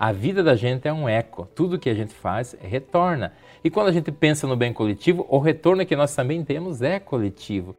A vida da gente é um eco. Tudo que a gente faz retorna. E quando a gente pensa no bem coletivo, o retorno que nós também temos é coletivo.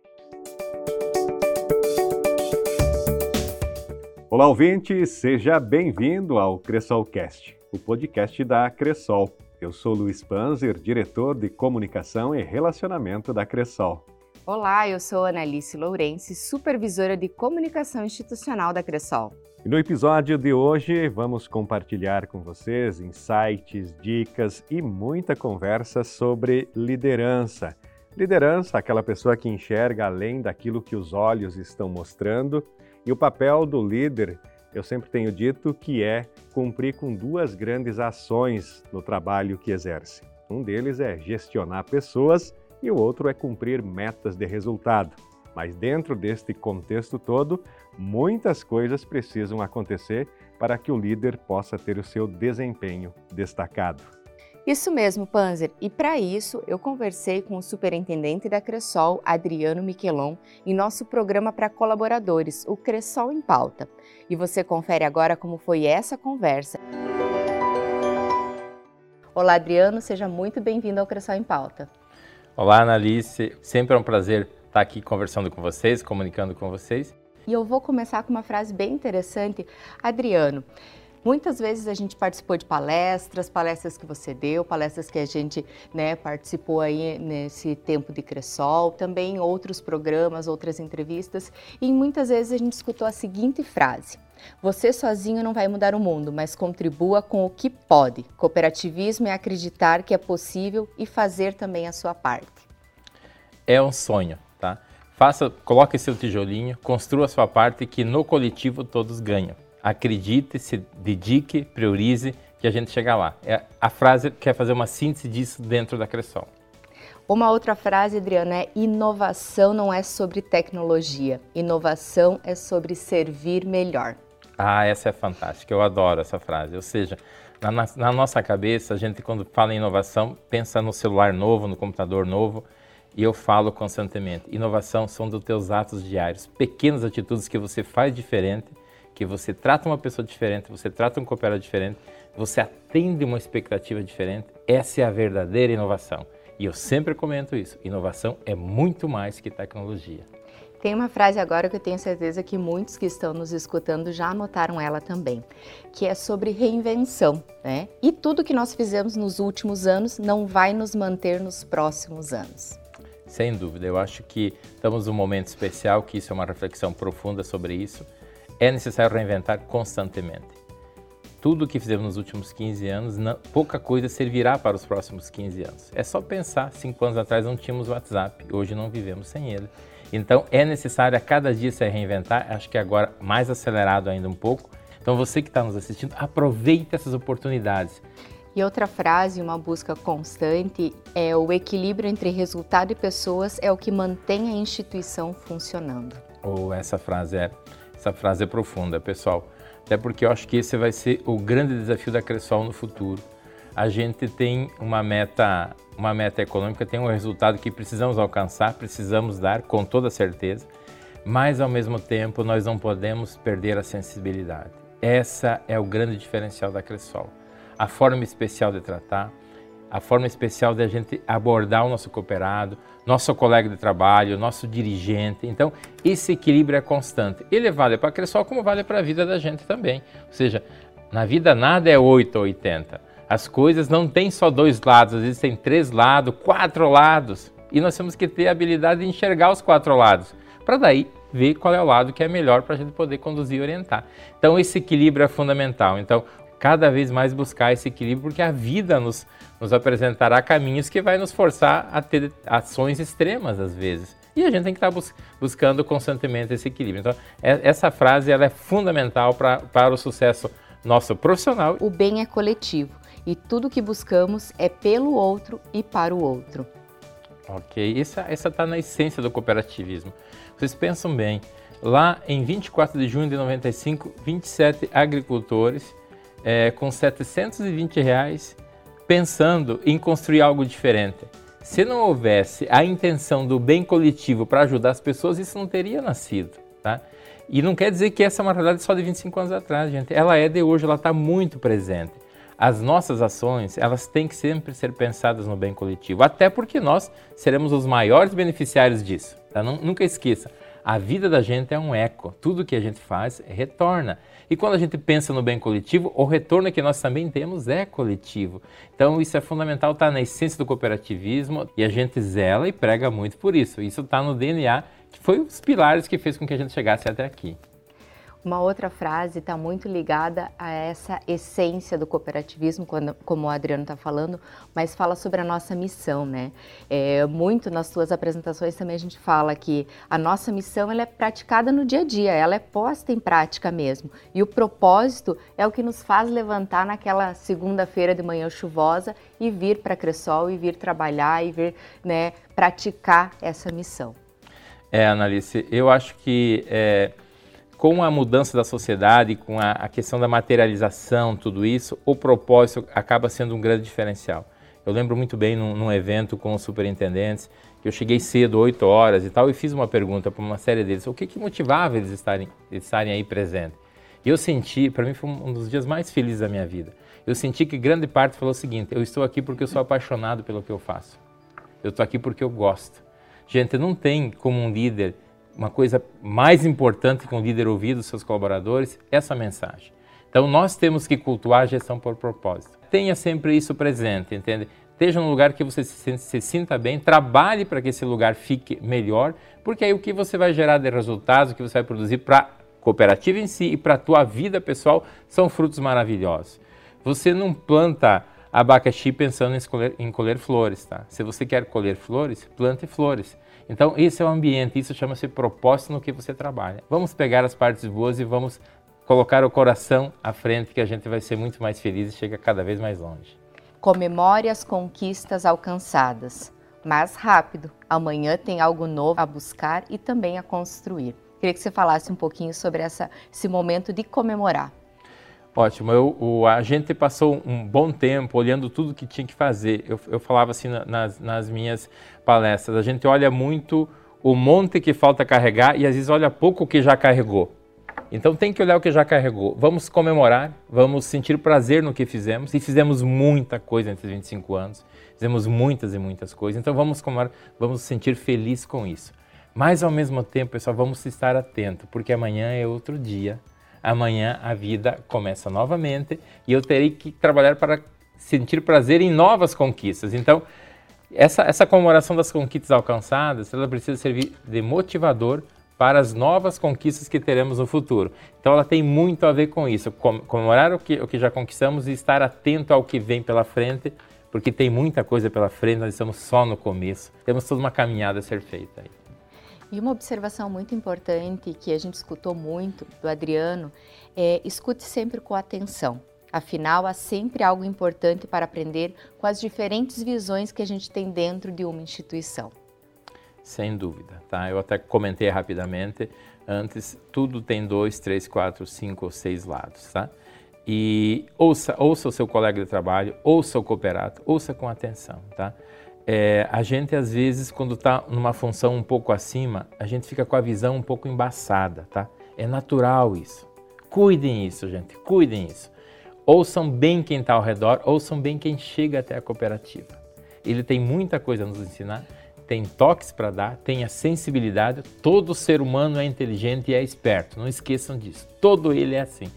Olá, ouvinte, seja bem-vindo ao Cressolcast, o podcast da Cressol. Eu sou Luiz Panzer, diretor de comunicação e relacionamento da Cressol. Olá, eu sou Analice Lourenço, supervisora de comunicação institucional da Cressol. No episódio de hoje vamos compartilhar com vocês insights, dicas e muita conversa sobre liderança. Liderança, aquela pessoa que enxerga além daquilo que os olhos estão mostrando, e o papel do líder, eu sempre tenho dito que é cumprir com duas grandes ações no trabalho que exerce. Um deles é gestionar pessoas e o outro é cumprir metas de resultado. Mas dentro deste contexto todo, muitas coisas precisam acontecer para que o líder possa ter o seu desempenho destacado. Isso mesmo, Panzer. E para isso, eu conversei com o superintendente da Cressol, Adriano Miquelon, em nosso programa para colaboradores, o Cressol em Pauta. E você confere agora como foi essa conversa. Olá, Adriano, seja muito bem-vindo ao Cressol em Pauta. Olá, Analice. Sempre é um prazer estar aqui conversando com vocês, comunicando com vocês. E eu vou começar com uma frase bem interessante. Adriano, Muitas vezes a gente participou de palestras, palestras que você deu, palestras que a gente né, participou aí nesse tempo de Cressol, também outros programas, outras entrevistas, e muitas vezes a gente escutou a seguinte frase: Você sozinho não vai mudar o mundo, mas contribua com o que pode. Cooperativismo é acreditar que é possível e fazer também a sua parte. É um sonho, tá? Faça, coloque seu tijolinho, construa a sua parte que no coletivo todos ganham. Acredite, se dedique, priorize que a gente chega lá. É, a frase quer fazer uma síntese disso dentro da Cressol. Uma outra frase, Adriana, é inovação não é sobre tecnologia, inovação é sobre servir melhor. Ah, essa é fantástica, eu adoro essa frase. Ou seja, na, na, nossa cabeça, a gente quando fala em inovação, pensa no celular novo, no computador novo, e eu falo constantemente, inovação são dos teus atos diários, pequenas atitudes que você faz diferente, que você trata uma pessoa diferente, você trata um cooperado diferente, você atende uma expectativa diferente, essa é a verdadeira inovação. E eu sempre comento isso, inovação é muito mais que tecnologia. Tem uma frase agora que eu tenho certeza que muitos que estão nos escutando já anotaram ela também, que é sobre reinvenção, né? E tudo que nós fizemos nos últimos anos não vai nos manter nos próximos anos. Sem dúvida, eu acho que estamos num momento especial, que isso é uma reflexão profunda sobre isso. É necessário reinventar constantemente. Tudo o que fizemos nos últimos 15 anos, não, pouca coisa servirá para os próximos 15 anos. É só pensar, cinco anos atrás não tínhamos WhatsApp, hoje não vivemos sem ele. Então é necessário a cada dia se reinventar, acho que agora mais acelerado ainda um pouco. Então você que está nos assistindo, aproveite essas oportunidades. E outra frase, uma busca constante, é o equilíbrio entre resultado e pessoas é o que mantém a instituição funcionando. Ou oh, essa frase é essa frase é profunda, pessoal. Até porque eu acho que esse vai ser o grande desafio da Cressol no futuro. A gente tem uma meta, uma meta econômica, tem um resultado que precisamos alcançar, precisamos dar com toda certeza, mas ao mesmo tempo nós não podemos perder a sensibilidade. Essa é o grande diferencial da Cressol a forma especial de tratar, a forma especial de a gente abordar o nosso cooperado, nosso colega de trabalho, nosso dirigente. Então, esse equilíbrio é constante. Ele vale para a Cressol como vale para a vida da gente também. Ou seja, na vida nada é 8 ou 80. As coisas não têm só dois lados, existem três lados, quatro lados. E nós temos que ter a habilidade de enxergar os quatro lados, para daí ver qual é o lado que é melhor para a gente poder conduzir e orientar. Então, esse equilíbrio é fundamental. Então, cada vez mais buscar esse equilíbrio, porque a vida nos, nos apresentará caminhos que vai nos forçar a ter ações extremas às vezes. E a gente tem que estar bus buscando constantemente esse equilíbrio. Então, é, essa frase ela é fundamental pra, para o sucesso nosso profissional. O bem é coletivo e tudo que buscamos é pelo outro e para o outro. Ok, essa está na essência do cooperativismo. Vocês pensam bem, lá em 24 de junho de 95, 27 agricultores é, com 720 reais pensando em construir algo diferente. Se não houvesse a intenção do bem coletivo para ajudar as pessoas, isso não teria nascido. tá? E não quer dizer que essa é uma realidade só de 25 anos atrás, gente. Ela é de hoje, ela está muito presente. As nossas ações, elas têm que sempre ser pensadas no bem coletivo, até porque nós seremos os maiores beneficiários disso. Tá? Nunca esqueça, a vida da gente é um eco. Tudo que a gente faz retorna. E quando a gente pensa no bem coletivo, o retorno que nós também temos é coletivo. Então isso é fundamental, está na essência do cooperativismo e a gente zela e prega muito por isso. Isso está no DNA, que foi os pilares que fez com que a gente chegasse até aqui. Uma outra frase está muito ligada a essa essência do cooperativismo, quando, como o Adriano está falando, mas fala sobre a nossa missão, né? É, muito nas suas apresentações também a gente fala que a nossa missão ela é praticada no dia a dia, ela é posta em prática mesmo. E o propósito é o que nos faz levantar naquela segunda-feira de manhã chuvosa e vir para Cressol e vir trabalhar e vir né, praticar essa missão. É, Analice, eu acho que é, com a mudança da sociedade, com a, a, questão da materialização, tudo isso, o propósito acaba sendo um grande diferencial. Eu lembro muito bem num, num evento com os superintendentes, que eu cheguei cedo, 8 horas e tal, e fiz uma pergunta para uma série deles, o que, que motivava eles estarem, estarem aí presentes. E eu senti, para mim foi um dos dias mais felizes da minha vida, eu senti que grande parte falou o seguinte, eu estou aqui porque eu sou apaixonado pelo que eu faço. Eu estou aqui porque eu gosto. Gente, não tem como um líder uma coisa mais importante que um líder ouvir dos seus colaboradores, essa mensagem. Então nós temos que cultuar a gestão por propósito. Tenha sempre isso presente, entende? Esteja num lugar que você se, se sinta bem, trabalhe para que esse lugar fique melhor, porque aí o que você vai gerar de resultados, o que você vai produzir para a cooperativa em si e para a tua vida pessoal são frutos maravilhosos. Você não planta abacaxi pensando em em colher flores, tá? Se você quer colher flores, plante flores. Então, esse é o ambiente, isso chama-se propósito no que você trabalha. Vamos pegar as partes boas e vamos colocar o coração à frente, que a gente vai ser muito mais feliz e chega cada vez mais longe. Comemore as conquistas alcançadas, mas rápido. Amanhã tem algo novo a buscar e também a construir. Queria que você falasse um pouquinho sobre essa, esse momento de comemorar. Ótimo. Eu, o, a gente passou um bom tempo olhando tudo que tinha que fazer. Eu, eu falava assim nas, nas minhas palestras, a gente olha muito o monte que falta carregar e às vezes olha pouco o que já carregou. Então tem que olhar o que já carregou. Vamos comemorar, vamos sentir prazer no que fizemos. E fizemos muita coisa entre 25 anos. Fizemos muitas e muitas coisas. Então vamos comemorar, vamos sentir feliz com isso. Mas ao mesmo tempo, pessoal, vamos estar atento, porque amanhã é outro dia amanhã a vida começa novamente e eu terei que trabalhar para sentir prazer em novas conquistas. Então, essa, essa comemoração das conquistas alcançadas, ela precisa servir de motivador para as novas conquistas que teremos no futuro. Então, ela tem muito a ver com isso, comemorar o que, o que já conquistamos e estar atento ao que vem pela frente, porque tem muita coisa pela frente, nós estamos só no começo, temos toda uma caminhada a ser feita aí. E uma observação muito importante que a gente escutou muito do Adriano é escute sempre com atenção. Afinal, há sempre algo importante para aprender com as diferentes visões que a gente tem dentro de uma instituição. Sem dúvida, tá? Eu até comentei rapidamente antes, tudo tem dois, três, quatro, cinco ou seis lados, tá? E ouça, ouça o seu colega de trabalho, ouça o cooperado, ouça com atenção, tá? É, a gente às vezes, quando está numa função um pouco acima, a gente fica com a visão um pouco embaçada, tá? É natural isso. Cuidem isso, gente, cuidem isso. Ouçam bem quem está ao redor, ouçam bem quem chega até a cooperativa. Ele tem muita coisa a nos ensinar, tem toques para dar, tem a sensibilidade. Todo ser humano é inteligente e é esperto, não esqueçam disso. Todo ele é assim.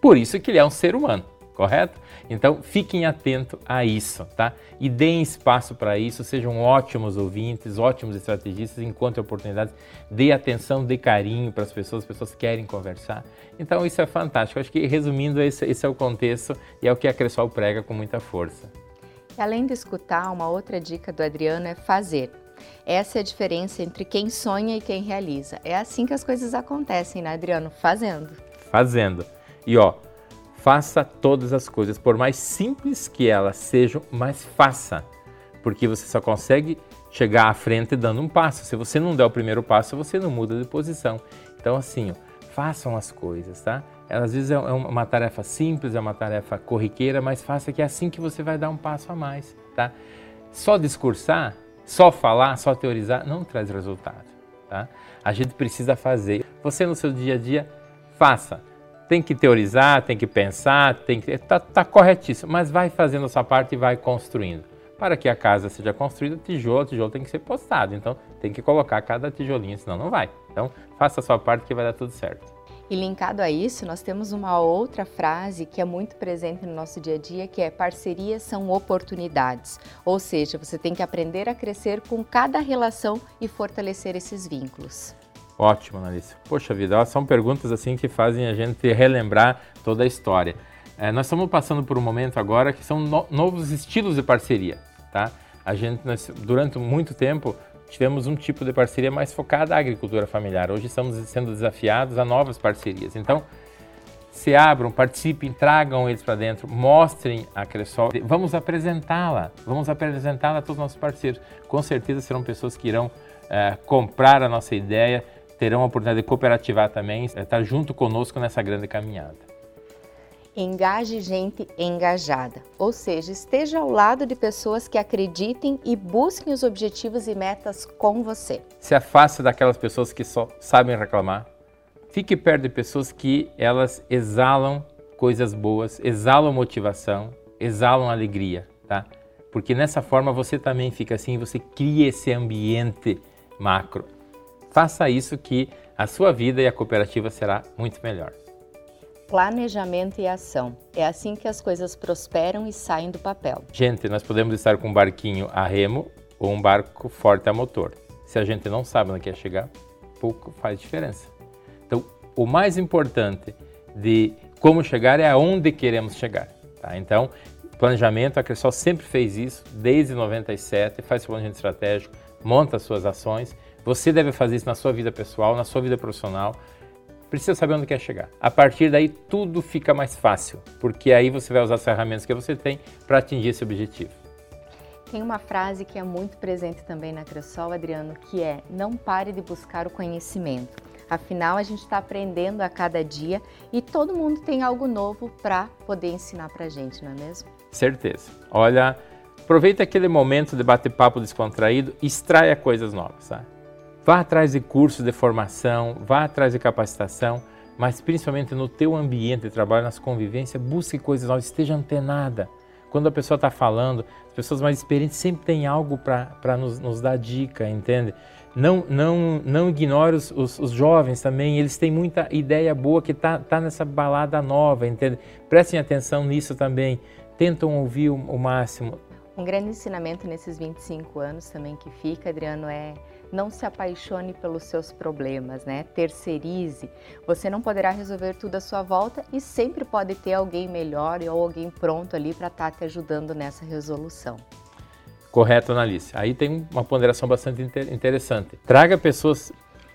Por isso que ele é um ser humano correto? Então fiquem atentos a isso, tá? E deem espaço para isso, sejam ótimos ouvintes, ótimos estrategistas, encontrem oportunidades, dê atenção, dê carinho para as pessoas, as pessoas querem conversar. Então isso é fantástico. Acho que resumindo, esse, esse é o contexto e é o que a Cressol prega com muita força. E além de escutar, uma outra dica do Adriano é fazer. Essa é a diferença entre quem sonha e quem realiza. É assim que as coisas acontecem, né, Adriano? Fazendo. Fazendo. E ó, Faça todas as coisas, por mais simples que elas sejam, mas faça, porque você só consegue chegar à frente dando um passo. Se você não der o primeiro passo, você não muda de posição. Então, assim, ó, façam as coisas, tá? Às vezes é, é uma tarefa simples, é uma tarefa corriqueira, mas faça que é assim que você vai dar um passo a mais, tá? Só discursar, só falar, só teorizar não traz resultado, tá? A gente precisa fazer. Você no seu dia a dia, faça. Tem que teorizar, tem que pensar, tem que. Está tá corretíssimo, mas vai fazendo a sua parte e vai construindo. Para que a casa seja construída, tijolo, tijolo tem que ser postado. Então, tem que colocar cada tijolinho, senão não vai. Então, faça a sua parte que vai dar tudo certo. E linkado a isso, nós temos uma outra frase que é muito presente no nosso dia a dia, que é parcerias são oportunidades. Ou seja, você tem que aprender a crescer com cada relação e fortalecer esses vínculos. Ótimo, Analícia. Poxa vida, são perguntas assim que fazem a gente relembrar toda a história. É, nós estamos passando por um momento agora que são no novos estilos de parceria, tá? A gente, nós, durante muito tempo, tivemos um tipo de parceria mais focada à agricultura familiar. Hoje estamos sendo desafiados a novas parcerias. Então, se abram, participem, tragam eles para dentro, mostrem a Cressol. Vamos apresentá-la, vamos apresentá-la a todos os nossos parceiros. Com certeza serão pessoas que irão é, comprar a nossa ideia, terão a oportunidade de cooperativar também, estar tá junto conosco nessa grande caminhada. Engaje gente engajada, ou seja, esteja ao lado de pessoas que acreditem e busquem os objetivos e metas com você. Se afaste daquelas pessoas que só sabem reclamar. Fique perto de pessoas que elas exalam coisas boas, exalam motivação, exalam alegria, tá? Porque nessa forma você também fica assim, você cria esse ambiente macro. Faça isso que a sua vida e a cooperativa será muito melhor planejamento e ação. É assim que as coisas prosperam e saem do papel. Gente, nós podemos estar com um barquinho a remo ou um barco forte a motor. Se a gente não sabe onde quer chegar, pouco faz diferença. Então, o mais importante de como chegar é aonde queremos chegar. Tá? Então, planejamento, a Cressol sempre fez isso, desde 97, faz seu planejamento estratégico, monta as suas ações. Você deve fazer isso na sua vida pessoal, na sua vida profissional, precisa saber onde quer chegar. A partir daí tudo fica mais fácil, porque aí você vai usar as ferramentas que você tem para atingir esse objetivo. Tem uma frase que é muito presente também na Cressol, Adriano, que é: não pare de buscar o conhecimento. Afinal, a gente está aprendendo a cada dia e todo mundo tem algo novo para poder ensinar para a gente, não é mesmo? Certeza. Olha, aproveita aquele momento de bater-papo descontraído, extraia coisas novas. Tá? Vá atrás de cursos de formação, vá atrás de capacitação, mas principalmente no teu ambiente de trabalho, nas convivências, busque coisas novas, esteja antenada. Quando a pessoa está falando, as pessoas mais experientes sempre têm algo para nos, nos, dar dica, entende? Não, não, não ignore os, os, os, jovens também, eles têm muita ideia boa que está tá nessa balada nova, entende? Prestem atenção nisso também, tentam ouvir o, o máximo. Um grande ensinamento nesses 25 anos também que fica, Adriano, é não se apaixone pelos seus problemas, né? Terceirize. Você não poderá resolver tudo à sua volta e sempre pode ter alguém melhor ou alguém pronto ali para estar tá te ajudando nessa resolução. Correto, Analice. Aí tem uma ponderação bastante interessante. Traga pessoas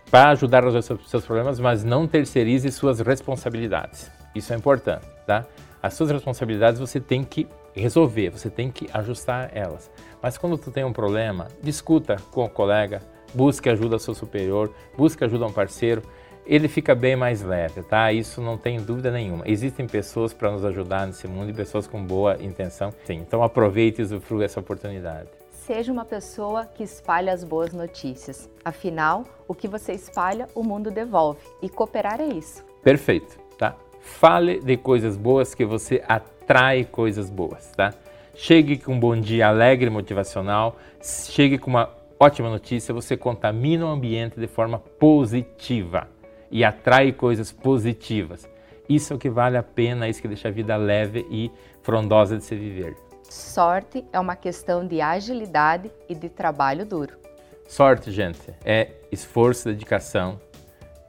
para ajudar a resolver seus problemas, mas não terceirize suas responsabilidades. Isso é importante, tá? As suas responsabilidades você tem que resolver, você tem que ajustar elas. Mas quando tu tem um problema, discuta com o colega, busque ajuda ao seu superior, busque ajuda a um parceiro, ele fica bem mais leve, tá? Isso não tem dúvida nenhuma. Existem pessoas para nos ajudar nesse mundo e pessoas com boa intenção. Sim, então aproveite e usufrua essa oportunidade. Seja uma pessoa que espalha as boas notícias. Afinal, o que você espalha, o mundo devolve. E cooperar é isso. Perfeito, tá? Fale de coisas boas que você atrai coisas boas, tá? Chegue com um bom dia alegre, motivacional. Chegue com uma Ótima notícia, você contamina o ambiente de forma positiva e atrai coisas positivas. Isso é o que vale a pena, isso que deixa a vida leve e frondosa de se viver. Sorte é uma questão de agilidade e de trabalho duro. Sorte, gente, é esforço, dedicação.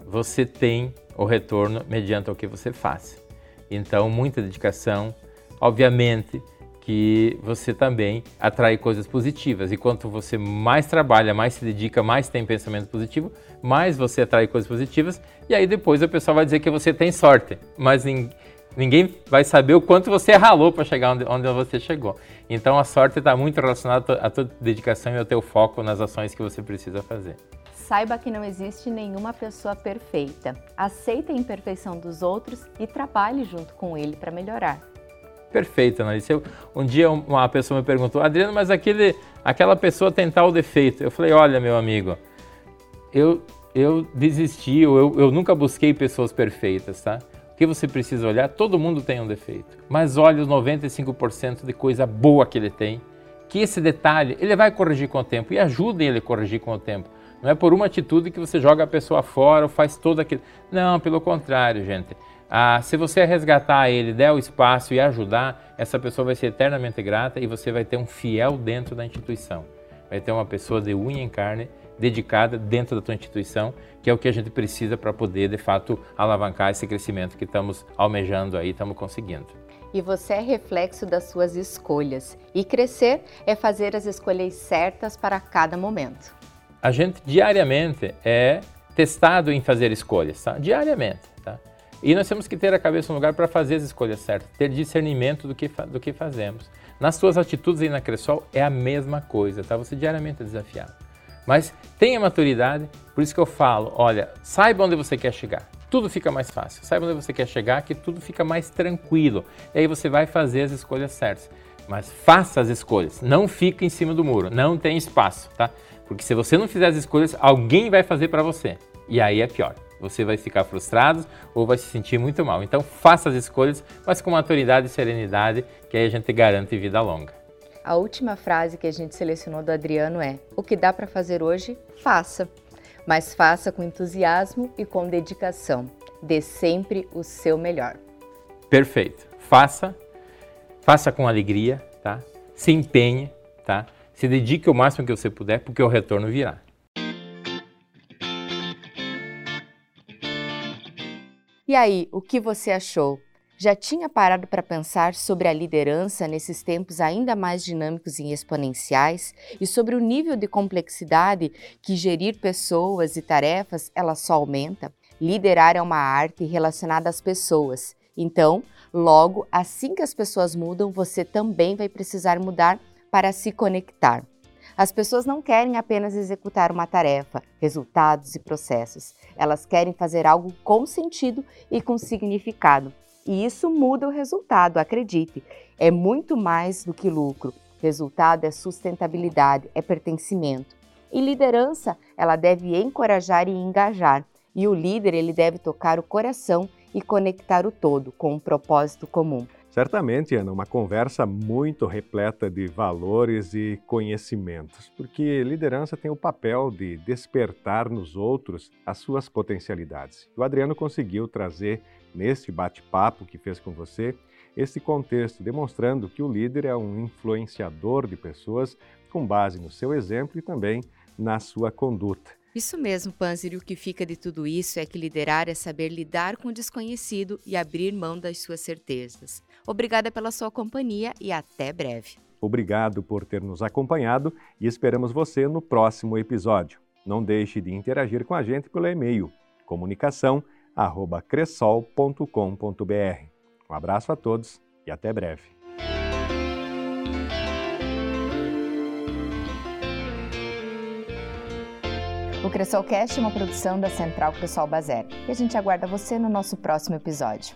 Você tem o retorno mediante o que você faz. Então, muita dedicação, obviamente, que você também atrai coisas positivas. E quanto você mais trabalha, mais se dedica, mais tem pensamento positivo, mais você atrai coisas positivas. E aí depois o pessoal vai dizer que você tem sorte, mas ninguém vai saber o quanto você ralou para chegar onde, onde, você chegou. Então a sorte está muito relacionada à tua dedicação e ao teu foco nas ações que você precisa fazer. Saiba que não existe nenhuma pessoa perfeita. Aceite a imperfeição dos outros e trabalhe junto com ele para melhorar perfeita, né? Eu, um dia uma pessoa me perguntou, Adriano, mas aquele, aquela pessoa tem tal defeito. Eu falei, olha, meu amigo, eu eu desisti, eu, eu nunca busquei pessoas perfeitas, tá? O que você precisa olhar, todo mundo tem um defeito, mas olhe os 95% de coisa boa que ele tem, que esse detalhe ele vai corrigir com o tempo e ajude ele a corrigir com o tempo. Não é por uma atitude que você joga a pessoa fora ou faz todo aquilo. Não, pelo contrário, gente. Ah, se você resgatar ele, der o espaço e ajudar, essa pessoa vai ser eternamente grata e você vai ter um fiel dentro da instituição. Vai ter uma pessoa de unha em carne dedicada dentro da tua instituição, que é o que a gente precisa para poder, de fato, alavancar esse crescimento que estamos almejando aí, estamos conseguindo. E você é reflexo das suas escolhas. E crescer é fazer as escolhas certas para cada momento. A gente diariamente é testado em fazer escolhas, tá? diariamente. E nós temos que ter a cabeça no lugar para fazer as escolhas certas, ter discernimento do que, do que fazemos. Nas suas atitudes aí na Cressol é a mesma coisa, tá? Você diariamente é desafiado. Mas tenha maturidade, por isso que eu falo, olha, saiba onde você quer chegar. Tudo fica mais fácil. Saiba onde você quer chegar, que tudo fica mais tranquilo. E aí você vai fazer as escolhas certas. Mas faça as escolhas. Não fique em cima do muro. Não tem espaço, tá? Porque se você não fizer as escolhas, alguém vai fazer para você. E aí é pior. Você vai ficar frustrado ou vai se sentir muito mal. Então faça as escolhas, mas com maturidade e serenidade, que aí a gente garante vida longa. A última frase que a gente selecionou do Adriano é: O que dá para fazer hoje, faça. Mas faça com entusiasmo e com dedicação. Dê sempre o seu melhor. Perfeito. Faça, faça com alegria, tá? Se empenhe, tá? Se dedique o máximo que você puder, porque o retorno virá. E aí, o que você achou? Já tinha parado para pensar sobre a liderança nesses tempos ainda mais dinâmicos e exponenciais e sobre o nível de complexidade que gerir pessoas e tarefas ela só aumenta? Liderar é uma arte relacionada às pessoas. Então, logo, assim que as pessoas mudam, você também vai precisar mudar para se conectar. As pessoas não querem apenas executar uma tarefa, resultados e processos. Elas querem fazer algo com sentido e com significado. E isso muda o resultado, acredite. É muito mais do que lucro. Resultado é sustentabilidade, é pertencimento. E liderança, ela deve encorajar e engajar. E o líder, ele deve tocar o coração e conectar o todo com um propósito comum. Certamente, Ana, uma conversa muito repleta de valores e conhecimentos, porque liderança tem o papel de despertar nos outros as suas potencialidades. O Adriano conseguiu trazer neste bate-papo que fez com você, esse contexto demonstrando que o líder é um influenciador de pessoas com base no seu exemplo e também na sua conduta. Isso mesmo, Panzer, e o que fica de tudo isso é que liderar é saber lidar com o desconhecido e abrir mão das suas certezas. Obrigada pela sua companhia e até breve. Obrigado por ter nos acompanhado e esperamos você no próximo episódio. Não deixe de interagir com a gente pelo e-mail comunicação cressol.com.br. Um abraço a todos e até breve. O Cressolcast é uma produção da Central Cressol Bazer e a gente aguarda você no nosso próximo episódio.